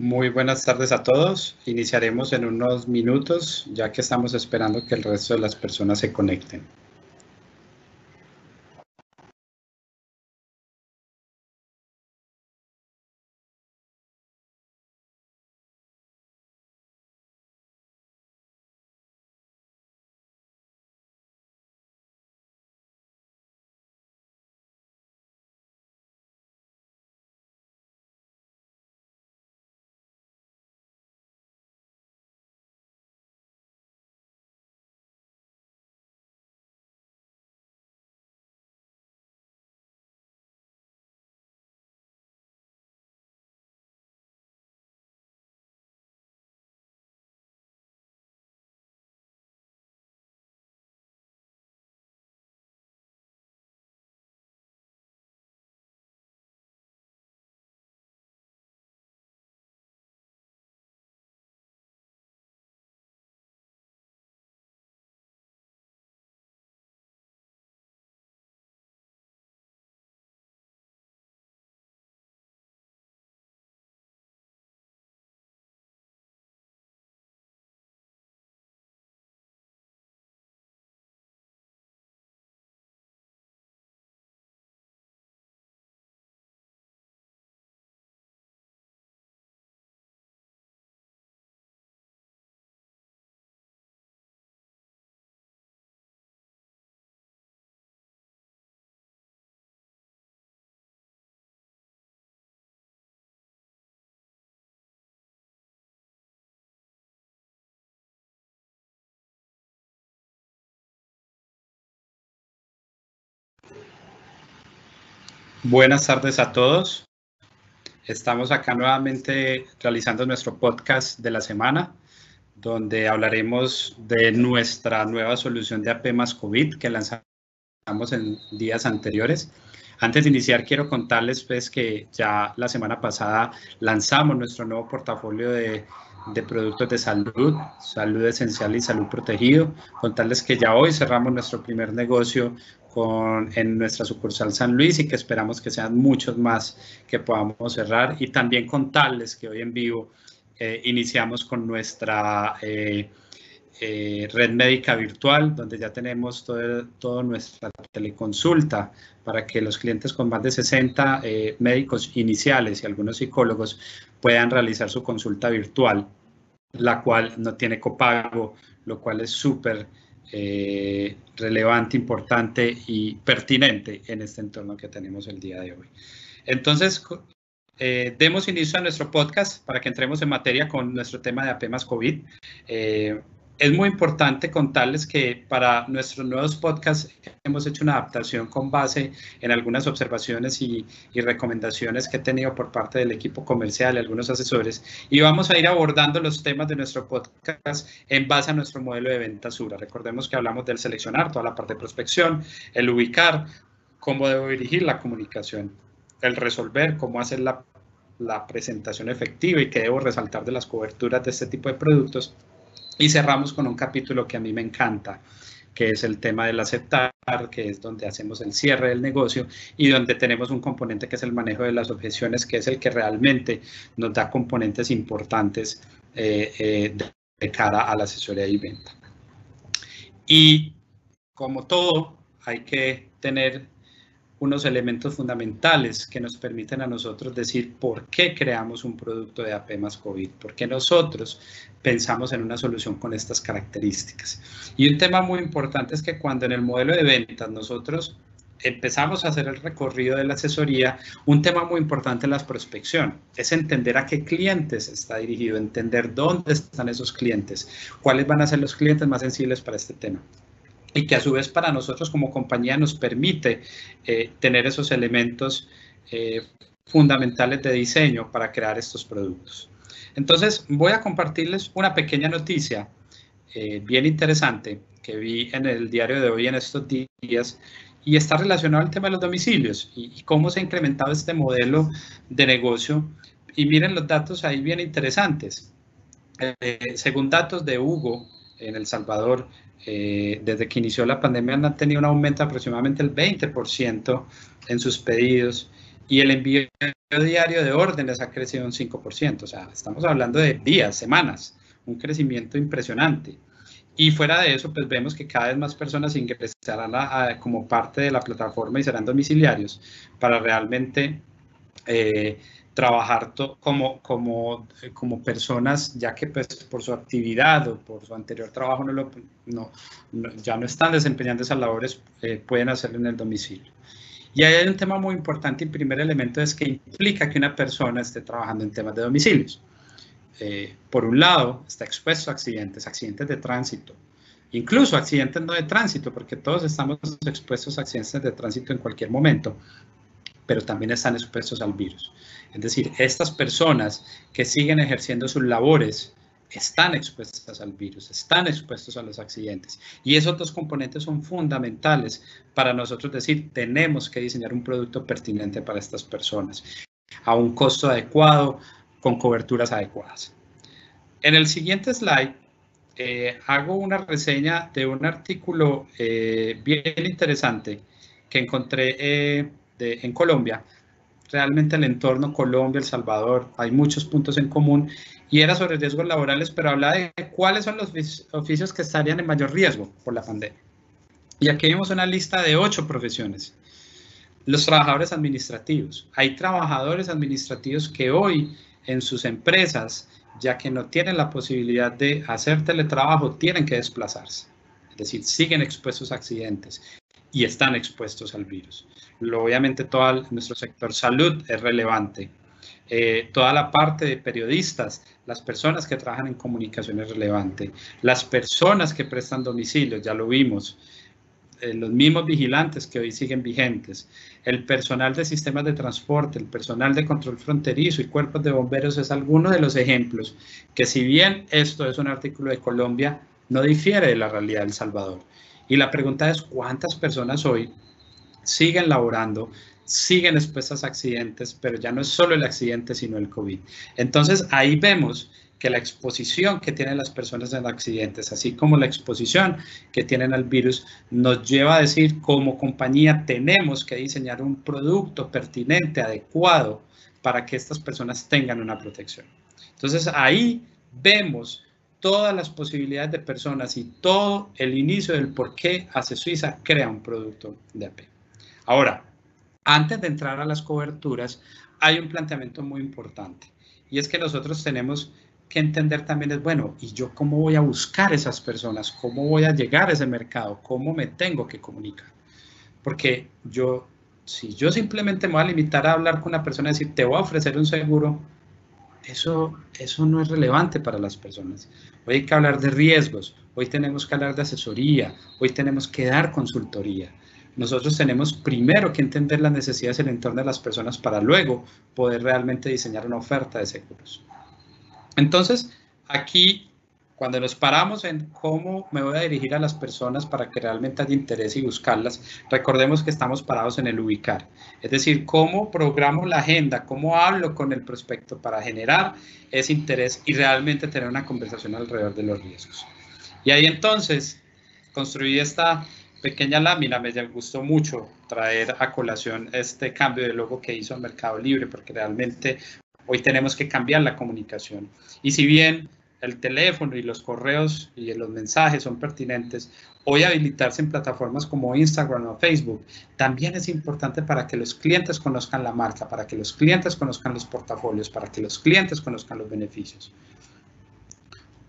Muy buenas tardes a todos. Iniciaremos en unos minutos, ya que estamos esperando que el resto de las personas se conecten. Buenas tardes a todos. Estamos acá nuevamente realizando nuestro podcast de la semana, donde hablaremos de nuestra nueva solución de AP más COVID que lanzamos en días anteriores. Antes de iniciar, quiero contarles pues, que ya la semana pasada lanzamos nuestro nuevo portafolio de, de productos de salud, salud esencial y salud protegido. Contarles que ya hoy cerramos nuestro primer negocio con, en nuestra sucursal San Luis y que esperamos que sean muchos más que podamos cerrar. Y también contarles que hoy en vivo eh, iniciamos con nuestra eh, eh, red médica virtual, donde ya tenemos toda todo nuestra teleconsulta para que los clientes con más de 60 médicos iniciales y algunos psicólogos puedan realizar su consulta virtual, la cual no tiene copago, lo cual es súper eh, relevante, importante y pertinente en este entorno que tenemos el día de hoy. Entonces, eh, demos inicio a nuestro podcast para que entremos en materia con nuestro tema de AP más COVID. Eh, es muy importante contarles que para nuestros nuevos podcasts hemos hecho una adaptación con base en algunas observaciones y, recomendaciones que he tenido por parte del equipo comercial y algunos asesores y vamos a ir abordando los temas de nuestro podcast en base a nuestro modelo de venta Sura. Recordemos que hablamos del seleccionar, toda la parte de prospección, el ubicar, cómo debo dirigir la comunicación, el resolver, cómo hacer la, la presentación efectiva y qué debo resaltar de las coberturas de este tipo de productos y cerramos con un capítulo que a mí me encanta, que es el tema del aceptar, que es donde hacemos el cierre del negocio y donde tenemos un componente que es el manejo de las objeciones, que es el que realmente nos da componentes importantes eh, eh, de cara a la asesoría y venta. Y como todo, hay que tener unos elementos fundamentales que nos permiten a nosotros decir por qué creamos un producto de AP más COVID, por qué nosotros pensamos en una solución con estas características. Y un tema muy importante es que cuando en el modelo de ventas nosotros empezamos a hacer el recorrido de la asesoría, un tema muy importante en la prospección es entender a qué clientes está dirigido, entender dónde están esos clientes, cuáles van a ser los clientes más sensibles para este tema y que a su vez para nosotros como compañía nos permite eh, tener esos elementos eh, fundamentales de diseño para crear estos productos. Entonces voy a compartirles una pequeña noticia eh, bien interesante que vi en el diario de hoy en estos días y está relacionado al tema de los domicilios y, y cómo se ha incrementado este modelo de negocio. Y miren los datos ahí bien interesantes. según datos de Hugo en El Salvador, eh, desde que inició la pandemia han tenido un aumento de aproximadamente el 20% en sus pedidos y el envío diario de órdenes ha crecido un 5%. O sea, estamos hablando de días, semanas, un crecimiento impresionante. Y fuera de eso, pues vemos que cada vez más personas ingresarán como parte de la plataforma y serán domiciliarios para realmente eh, trabajar como, como, como personas, ya que pues por su actividad o por su anterior trabajo no, lo, no, ya no están desempeñando esas labores, eh, pueden hacerlo en el domicilio. Y ahí hay un tema muy importante y primer elemento es que implica que una persona esté trabajando en temas de domicilios. Eh, por un lado, está expuesto a accidentes, accidentes de tránsito, incluso accidentes no de tránsito, porque todos estamos expuestos a accidentes de tránsito en cualquier momento, pero también están expuestos al virus. Es decir, estas personas que siguen ejerciendo sus labores están expuestas al virus, están expuestos a los accidentes. Y esos dos componentes son fundamentales para nosotros decir, tenemos que diseñar un producto pertinente para estas personas, a un costo adecuado, con coberturas adecuadas. En el siguiente slide eh, hago una reseña de un artículo eh, bien interesante que encontré eh, en Colombia. Realmente el entorno Colombia, El Salvador, hay muchos puntos en común y era sobre riesgos laborales, pero hablaba de cuáles son los oficios que estarían en mayor riesgo por la pandemia. Y aquí vemos una lista de ocho profesiones. Los trabajadores administrativos. Hay trabajadores administrativos que hoy en sus empresas, ya que no tienen la posibilidad de hacer teletrabajo, tienen que desplazarse. Es decir, siguen expuestos a accidentes y están expuestos al virus. Obviamente todo nuestro sector salud es relevante. Eh, toda la parte de periodistas, las personas que trabajan en comunicación es relevante. Las personas que prestan domicilio, ya lo vimos. Eh, los mismos vigilantes que hoy siguen vigentes, el personal de sistemas de transporte, el personal de control fronterizo y cuerpos de bomberos es alguno de los ejemplos que si bien esto es un artículo de Colombia, no difiere de la realidad de El Salvador. Y la pregunta es, ¿cuántas personas hoy siguen laborando, siguen expuestas a accidentes, pero ya no es solo el accidente, sino el COVID? Entonces ahí vemos que la exposición que tienen las personas en accidentes, así como la exposición que tienen al virus, nos lleva a decir como compañía tenemos que diseñar un producto pertinente, adecuado, para que estas personas tengan una protección. Entonces ahí vemos todas las posibilidades de personas y todo el inicio del por qué Hace Suiza crea un producto de AP. Ahora, antes de entrar a las coberturas, hay un planteamiento muy importante y es que nosotros tenemos que entender también es, bueno, ¿y yo cómo voy a buscar esas personas? ¿Cómo voy a llegar a ese mercado? ¿Cómo me tengo que comunicar? Porque yo, si yo simplemente me voy a limitar a hablar con una persona y decir, te voy a ofrecer un seguro, eso, eso no es relevante para las personas. Hoy hay que hablar de riesgos, hoy tenemos que hablar de asesoría, hoy tenemos que dar consultoría. Nosotros tenemos primero que entender las necesidades del entorno de las personas para luego poder realmente diseñar una oferta de seguros. Entonces, aquí, cuando nos paramos en cómo me voy a dirigir a las personas para que realmente haya interés y buscarlas, recordemos que estamos parados en el ubicar. Es decir, cómo programo la agenda, cómo hablo con el prospecto para generar ese interés y realmente tener una conversación alrededor de los riesgos. Y ahí entonces construí esta pequeña lámina, me gustó mucho traer a colación este cambio de logo que hizo Mercado Libre, porque realmente Hoy tenemos que cambiar la comunicación. Y si bien el teléfono y los correos y los mensajes son pertinentes, hoy habilitarse en plataformas como Instagram o Facebook también es importante para que los clientes conozcan la marca, para que los clientes conozcan los portafolios, para que los clientes conozcan los beneficios.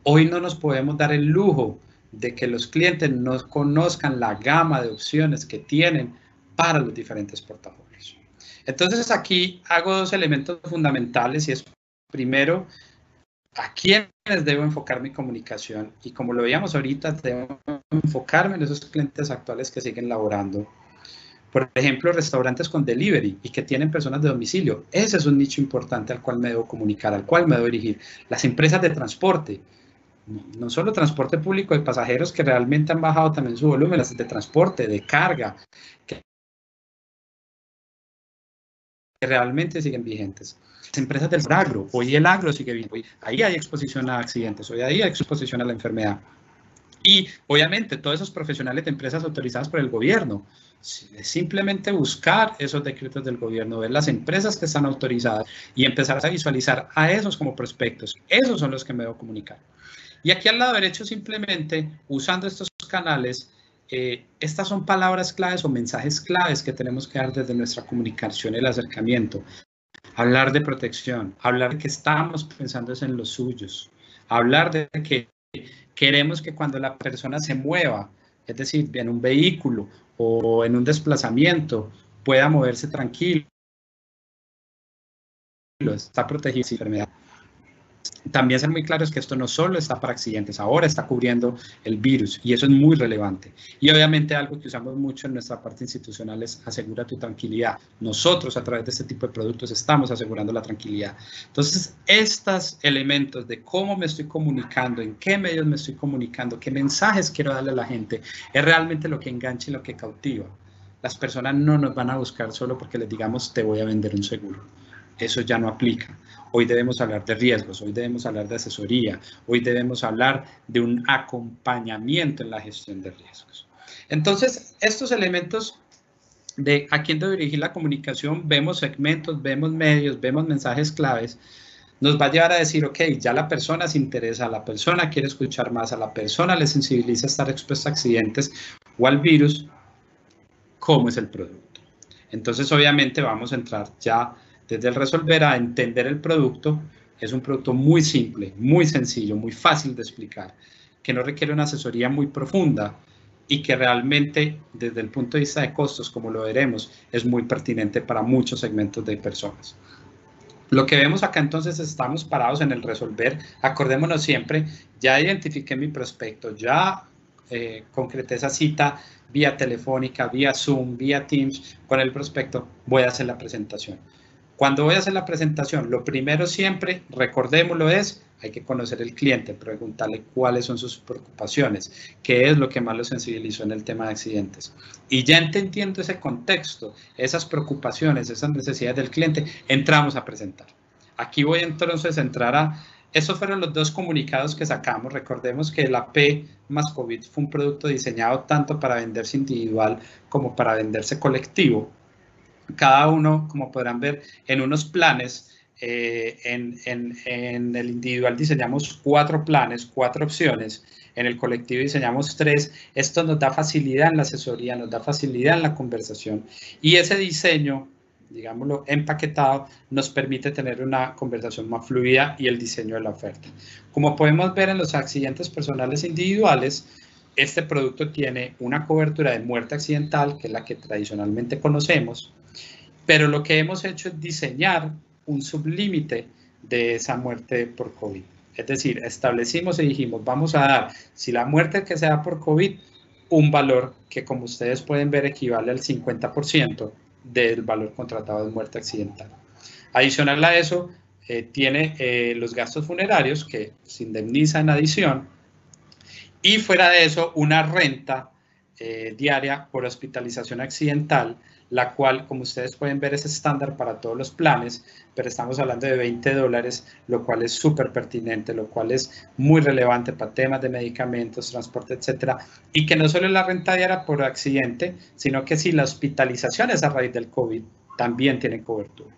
Hoy no nos podemos dar el lujo de que los clientes no conozcan la gama de opciones que tienen para los diferentes portafolios. Entonces aquí hago dos elementos fundamentales y es primero a quiénes debo enfocar mi comunicación y como lo veíamos ahorita, debo enfocarme en esos clientes actuales que siguen laborando. Por ejemplo, restaurantes con delivery y que tienen personas de domicilio. Ese es un nicho importante al cual me debo comunicar, al cual me debo dirigir. Las empresas de transporte, no solo transporte público de pasajeros que realmente han bajado también su volumen, las de transporte, de carga, que realmente siguen vigentes. Las empresas del agro, hoy el agro sigue vigente, ahí hay exposición a accidentes, hoy hay exposición a la enfermedad. Y obviamente todos esos profesionales de empresas autorizadas por el gobierno, simplemente buscar esos decretos del gobierno, ver las empresas que están autorizadas y empezar a visualizar a esos como prospectos. Esos son los que me debo comunicar. Y aquí al lado derecho simplemente usando estos canales, eh, estas son palabras claves o mensajes claves que tenemos que dar desde nuestra comunicación el acercamiento. Hablar de protección, hablar de que estamos pensando en los suyos, hablar de que queremos que cuando la persona se mueva, es decir, en un vehículo o en un desplazamiento, pueda moverse tranquilo, está protegido de enfermedad. También ser muy claro es que esto no solo está para accidentes, ahora está cubriendo el virus y eso es muy relevante. Y obviamente algo que usamos mucho en nuestra parte institucional es asegura tu tranquilidad. Nosotros a través de este tipo de productos estamos asegurando la tranquilidad. Entonces, estos elementos de cómo me estoy comunicando, en qué medios me estoy comunicando, qué mensajes quiero darle a la gente, es realmente lo que engancha y lo que cautiva. Las personas no nos van a buscar solo porque les digamos te voy a vender un seguro. Eso ya no aplica Hoy debemos hablar de riesgos, hoy debemos hablar de asesoría, hoy debemos hablar de un acompañamiento en la gestión de riesgos. Entonces, estos elementos de a quién debe dirigir la comunicación, vemos segmentos, vemos medios, vemos mensajes claves, nos va a llevar a decir, ok, ya la persona se interesa, la persona quiere escuchar más, a la persona le sensibiliza estar expuesta a accidentes o al virus, ¿cómo es el producto? Entonces, obviamente, vamos a entrar ya desde el resolver a entender el producto, es un producto muy simple, muy sencillo, muy fácil de explicar, que no requiere una asesoría muy profunda y que realmente desde el punto de vista de costos, como lo veremos, es muy pertinente para muchos segmentos de personas. Lo que vemos acá entonces estamos parados en el resolver. Acordémonos siempre, ya identifiqué mi prospecto, ya eh, concreté esa cita vía telefónica, vía Zoom, vía Teams con el prospecto, voy a hacer la presentación. Cuando voy a hacer la presentación, lo primero siempre, recordémoslo, es hay que conocer el cliente, preguntarle cuáles son sus preocupaciones, qué es lo que más lo sensibilizó en el tema de accidentes. Y ya entendiendo ese contexto, esas preocupaciones, esas necesidades del cliente, entramos a presentar. Aquí voy entonces a entrar a... Esos fueron los dos comunicados que sacamos. Recordemos que la P más COVID fue un producto diseñado tanto para venderse individual como para venderse colectivo cada uno, como podrán ver, en unos planes. Eh, en, en, el individual diseñamos cuatro planes, cuatro opciones. En el colectivo diseñamos tres. Esto nos da facilidad en la asesoría, nos da facilidad en la conversación. Y ese diseño, digámoslo, empaquetado, nos permite tener una conversación más fluida y el diseño de la oferta. Como podemos ver en los accidentes personales individuales, este producto tiene una cobertura de muerte accidental, que es la que tradicionalmente conocemos, pero lo que hemos hecho es diseñar un sublímite de esa muerte por COVID. Es decir, establecimos y dijimos, vamos a dar, si la muerte que se da por COVID, un valor que como ustedes pueden ver equivale al 50% del valor contratado de muerte accidental. Adicional a eso, eh, tiene eh, los gastos funerarios que se indemniza en adición y fuera de eso, una renta eh, diaria por hospitalización accidental la cual, como ustedes pueden ver, es estándar para todos los planes, pero estamos hablando de 20 dólares, lo cual es súper pertinente, lo cual es muy relevante para temas de medicamentos, transporte, etcétera, y que no solo es la renta diaria por accidente, sino que si la hospitalización es a raíz del COVID, también tiene cobertura.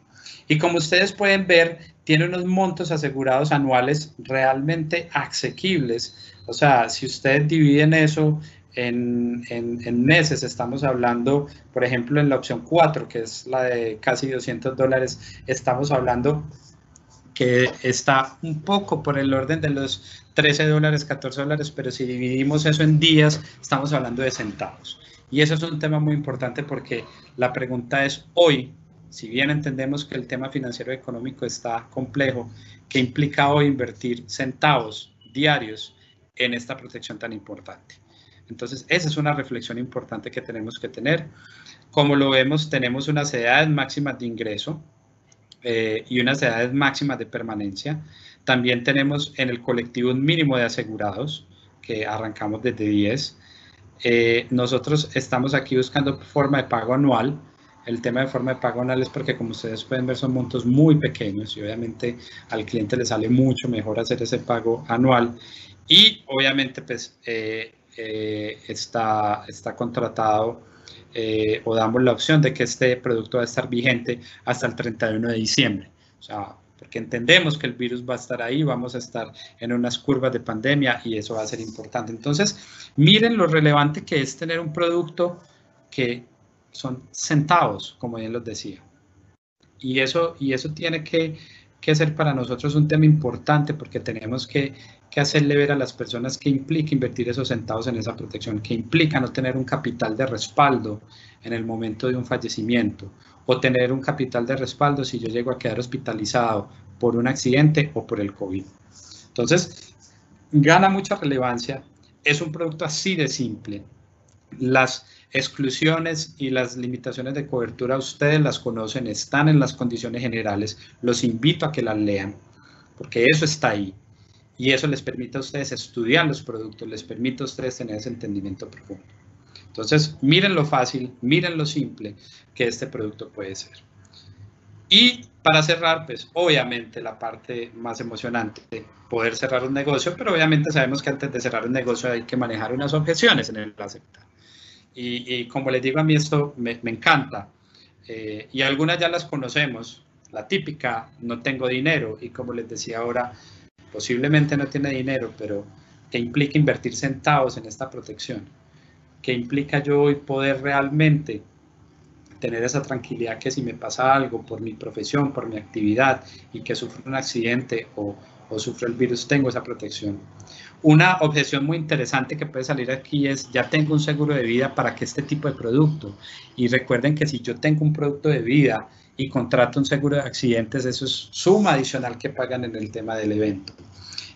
Y como ustedes pueden ver, tiene unos montos asegurados anuales realmente asequibles. O sea, si ustedes dividen eso en, meses. Estamos hablando, por ejemplo, en la opción 4, que es la de casi 200 dólares, estamos hablando que está un poco por el orden de los 13 dólares, 14 dólares, pero si dividimos eso en días, estamos hablando de centavos. Y eso es un tema muy importante porque la pregunta es hoy, si bien entendemos que el tema financiero económico está complejo, ¿qué implica hoy invertir centavos diarios en esta protección tan importante? Entonces, esa es una reflexión importante que tenemos que tener. Como lo vemos, tenemos unas edades máximas de ingreso eh, y unas edades máximas de permanencia. También tenemos en el colectivo un mínimo de asegurados, que arrancamos desde 10. Eh, nosotros estamos aquí buscando forma de pago anual el tema de forma de pago anual es porque como ustedes pueden ver son montos muy pequeños y obviamente al cliente le sale mucho mejor hacer ese pago anual y obviamente pues eh, eh, está, está contratado eh, o damos la opción de que este producto va a estar vigente hasta el 31 de diciembre. O sea, porque entendemos que el virus va a estar ahí, vamos a estar en unas curvas de pandemia y eso va a ser importante. Entonces, miren lo relevante que es tener un producto que son centavos, como bien los decía. Y eso, y eso tiene que, que ser para nosotros un tema importante porque tenemos que, hacerle ver a las personas que implica invertir esos centavos en esa protección, que implica no tener un capital de respaldo en el momento de un fallecimiento o tener un capital de respaldo si yo llego a quedar hospitalizado por un accidente o por el COVID. Entonces, gana mucha relevancia, es un producto así de simple. Las exclusiones y las limitaciones de cobertura ustedes las conocen, están en las condiciones generales, los invito a que las lean, porque eso está ahí. Y eso les permite a ustedes estudiar los productos, les permite a ustedes tener ese entendimiento profundo. Entonces, miren lo fácil, miren lo simple que este producto puede ser. Y para cerrar, pues obviamente la parte más emocionante, poder cerrar un negocio, pero obviamente sabemos que antes de cerrar un negocio hay que manejar unas objeciones en el aceptar. Y, como les digo, a mí esto me, encanta. Eh, y algunas ya las conocemos. La típica, no tengo dinero. Y como les decía ahora, posiblemente no tiene dinero, pero que implica invertir centavos en esta protección. Que implica yo poder realmente tener esa tranquilidad que si me pasa algo por mi profesión, por mi actividad y que sufro un accidente o, o sufro el virus, tengo esa protección. Una objeción muy interesante que puede salir aquí es, ya tengo un seguro de vida para que este tipo de producto. Y recuerden que si yo tengo un producto de vida y contrato un seguro de accidentes, eso es suma adicional que pagan en el tema del evento.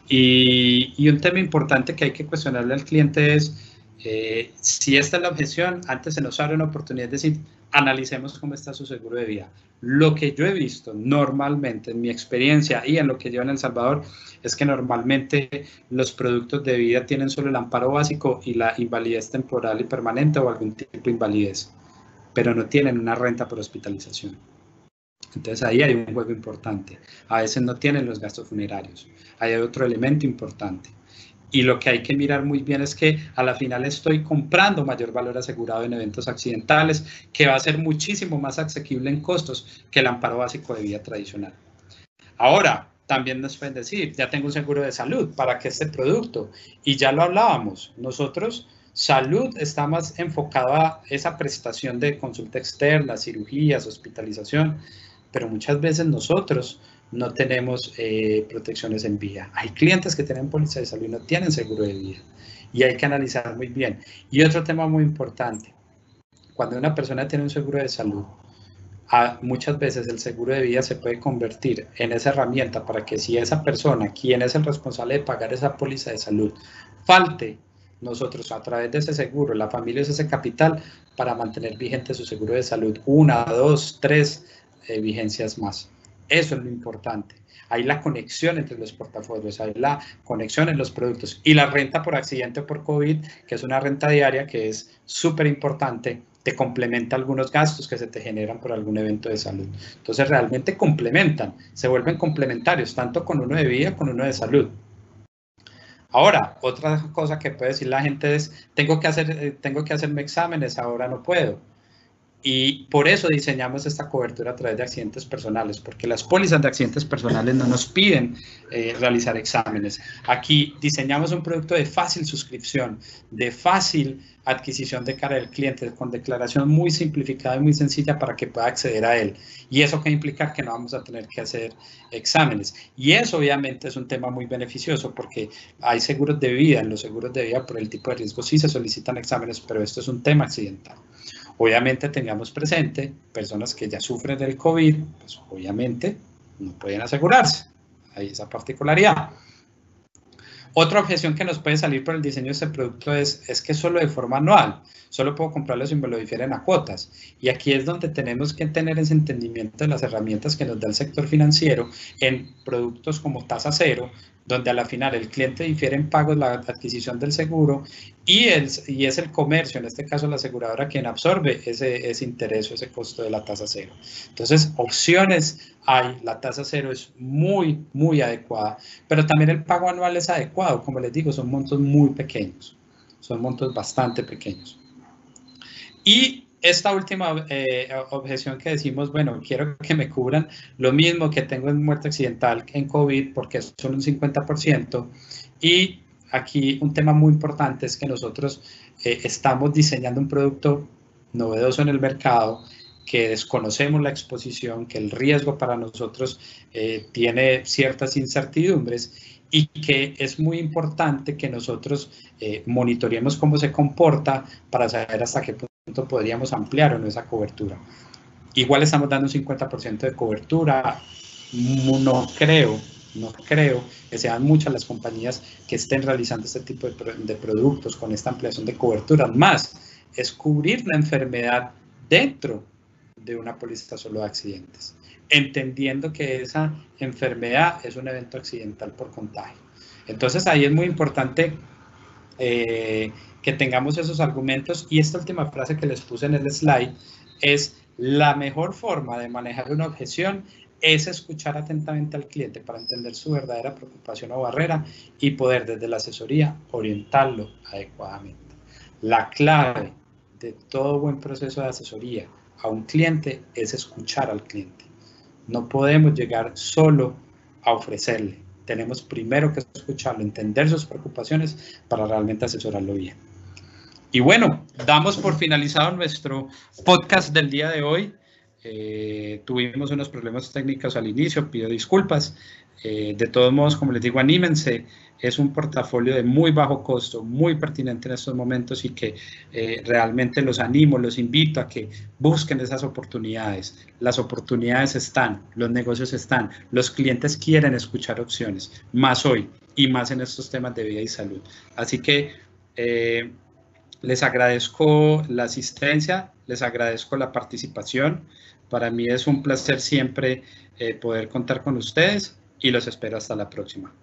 Y, y un tema importante que hay que cuestionarle al cliente es, eh, si esta es la objeción, antes se nos abre una oportunidad de decir, analicemos cómo está su seguro de vida. Lo que yo he visto normalmente en mi experiencia y en lo que llevo en El Salvador es que normalmente los productos de vida tienen solo el amparo básico y la invalidez temporal y permanente o algún tipo de invalidez, pero no tienen una renta por hospitalización. Entonces ahí hay un juego importante. A veces no tienen los gastos funerarios. Hay otro elemento importante. Y lo que hay que mirar muy bien es que a la final estoy comprando mayor valor asegurado en eventos accidentales, que va a ser muchísimo más asequible en costos que el amparo básico de vida tradicional. Ahora, también nos pueden decir, ya tengo un seguro de salud, ¿para qué este producto? Y ya lo hablábamos, nosotros, salud está más enfocado a esa prestación de consulta externa, cirugías, hospitalización, pero muchas veces nosotros no tenemos eh, protecciones en vida. Hay clientes que tienen póliza de salud y no tienen seguro de vida. Y hay que analizar muy bien. Y otro tema muy importante, cuando una persona tiene un seguro de salud, muchas veces el seguro de vida se puede convertir en esa herramienta para que si esa persona, quien es el responsable de pagar esa póliza de salud, falte, nosotros a través de ese seguro, la familia es ese capital para mantener vigente su seguro de salud, una, dos, tres eh, vigencias más. Eso es lo importante. Hay la conexión entre los portafolios, hay la conexión en los productos y la renta por accidente por COVID, que es una renta diaria que es súper importante, te complementa algunos gastos que se te generan por algún evento de salud. Entonces realmente complementan, se vuelven complementarios, tanto con uno de vida con uno de salud. Ahora, otra cosa que puede decir la gente es, tengo que, hacer, eh, tengo que hacerme exámenes, ahora no puedo. Y por eso diseñamos esta cobertura a través de accidentes personales, porque las pólizas de accidentes personales no nos piden eh, realizar exámenes. Aquí diseñamos un producto de fácil suscripción, de fácil adquisición de cara del cliente, con declaración muy simplificada y muy sencilla para que pueda acceder a él. Y eso que implica que no vamos a tener que hacer exámenes. Y eso obviamente es un tema muy beneficioso porque hay seguros de vida, en los seguros de vida por el tipo de riesgo sí se solicitan exámenes, pero esto es un tema accidental. Obviamente tengamos presente personas que ya sufren del COVID, pues obviamente no pueden asegurarse. Hay esa particularidad. Otra objeción que nos puede salir por el diseño de este producto es, es que solo de forma anual, solo puedo comprarlo si me lo difieren a cuotas. Y aquí es donde tenemos que tener ese entendimiento de las herramientas que nos da el sector financiero en productos como tasa cero, donde a la final el cliente difiere en pagos la adquisición del seguro y, el, y es el comercio, en este caso la aseguradora, quien absorbe ese, ese interés o ese costo de la tasa cero. Entonces, opciones hay, la tasa cero es muy, muy adecuada, pero también el pago anual es adecuado, como les digo, son montos muy pequeños, son montos bastante pequeños. Y esta última eh, objeción que decimos, bueno, quiero que me cubran lo mismo que tengo en muerte accidental en COVID, porque son un 50%. Y aquí un tema muy importante es que nosotros eh, estamos diseñando un producto novedoso en el mercado, que desconocemos la exposición, que el riesgo para nosotros eh, tiene ciertas incertidumbres y que es muy importante que nosotros monitoreemos cómo se comporta para saber hasta qué punto podríamos ampliar o no esa cobertura. Igual estamos dando un 50% de cobertura, no creo, no creo que sean muchas las compañías que estén realizando este tipo de, productos con esta ampliación de cobertura. Más, es cubrir la enfermedad dentro de una póliza solo de accidentes, entendiendo que esa enfermedad es un evento accidental por contagio. Entonces ahí es muy importante eh, que tengamos esos argumentos. Y esta última frase que les puse en el slide es la mejor forma de manejar una objeción es escuchar atentamente al cliente para entender su verdadera preocupación o barrera y poder desde la asesoría orientarlo adecuadamente. La clave de todo buen proceso de asesoría a un cliente es escuchar al cliente. No podemos llegar solo a ofrecerle. Tenemos primero que escucharlo, entender sus preocupaciones para realmente asesorarlo bien. Y bueno, damos por finalizado nuestro podcast del día de hoy. Eh, tuvimos unos problemas técnicos al inicio, pido disculpas. Eh, de todos modos, como les digo, anímense. Es un portafolio de muy bajo costo, muy pertinente en estos momentos y que eh, realmente los animo, los invito a que busquen esas oportunidades. Las oportunidades están, los negocios están, los clientes quieren escuchar opciones, más hoy y más en estos temas de vida y salud. Así que les agradezco la asistencia, les agradezco la participación. Para mí es un placer siempre eh, poder contar con ustedes y los espero hasta la próxima.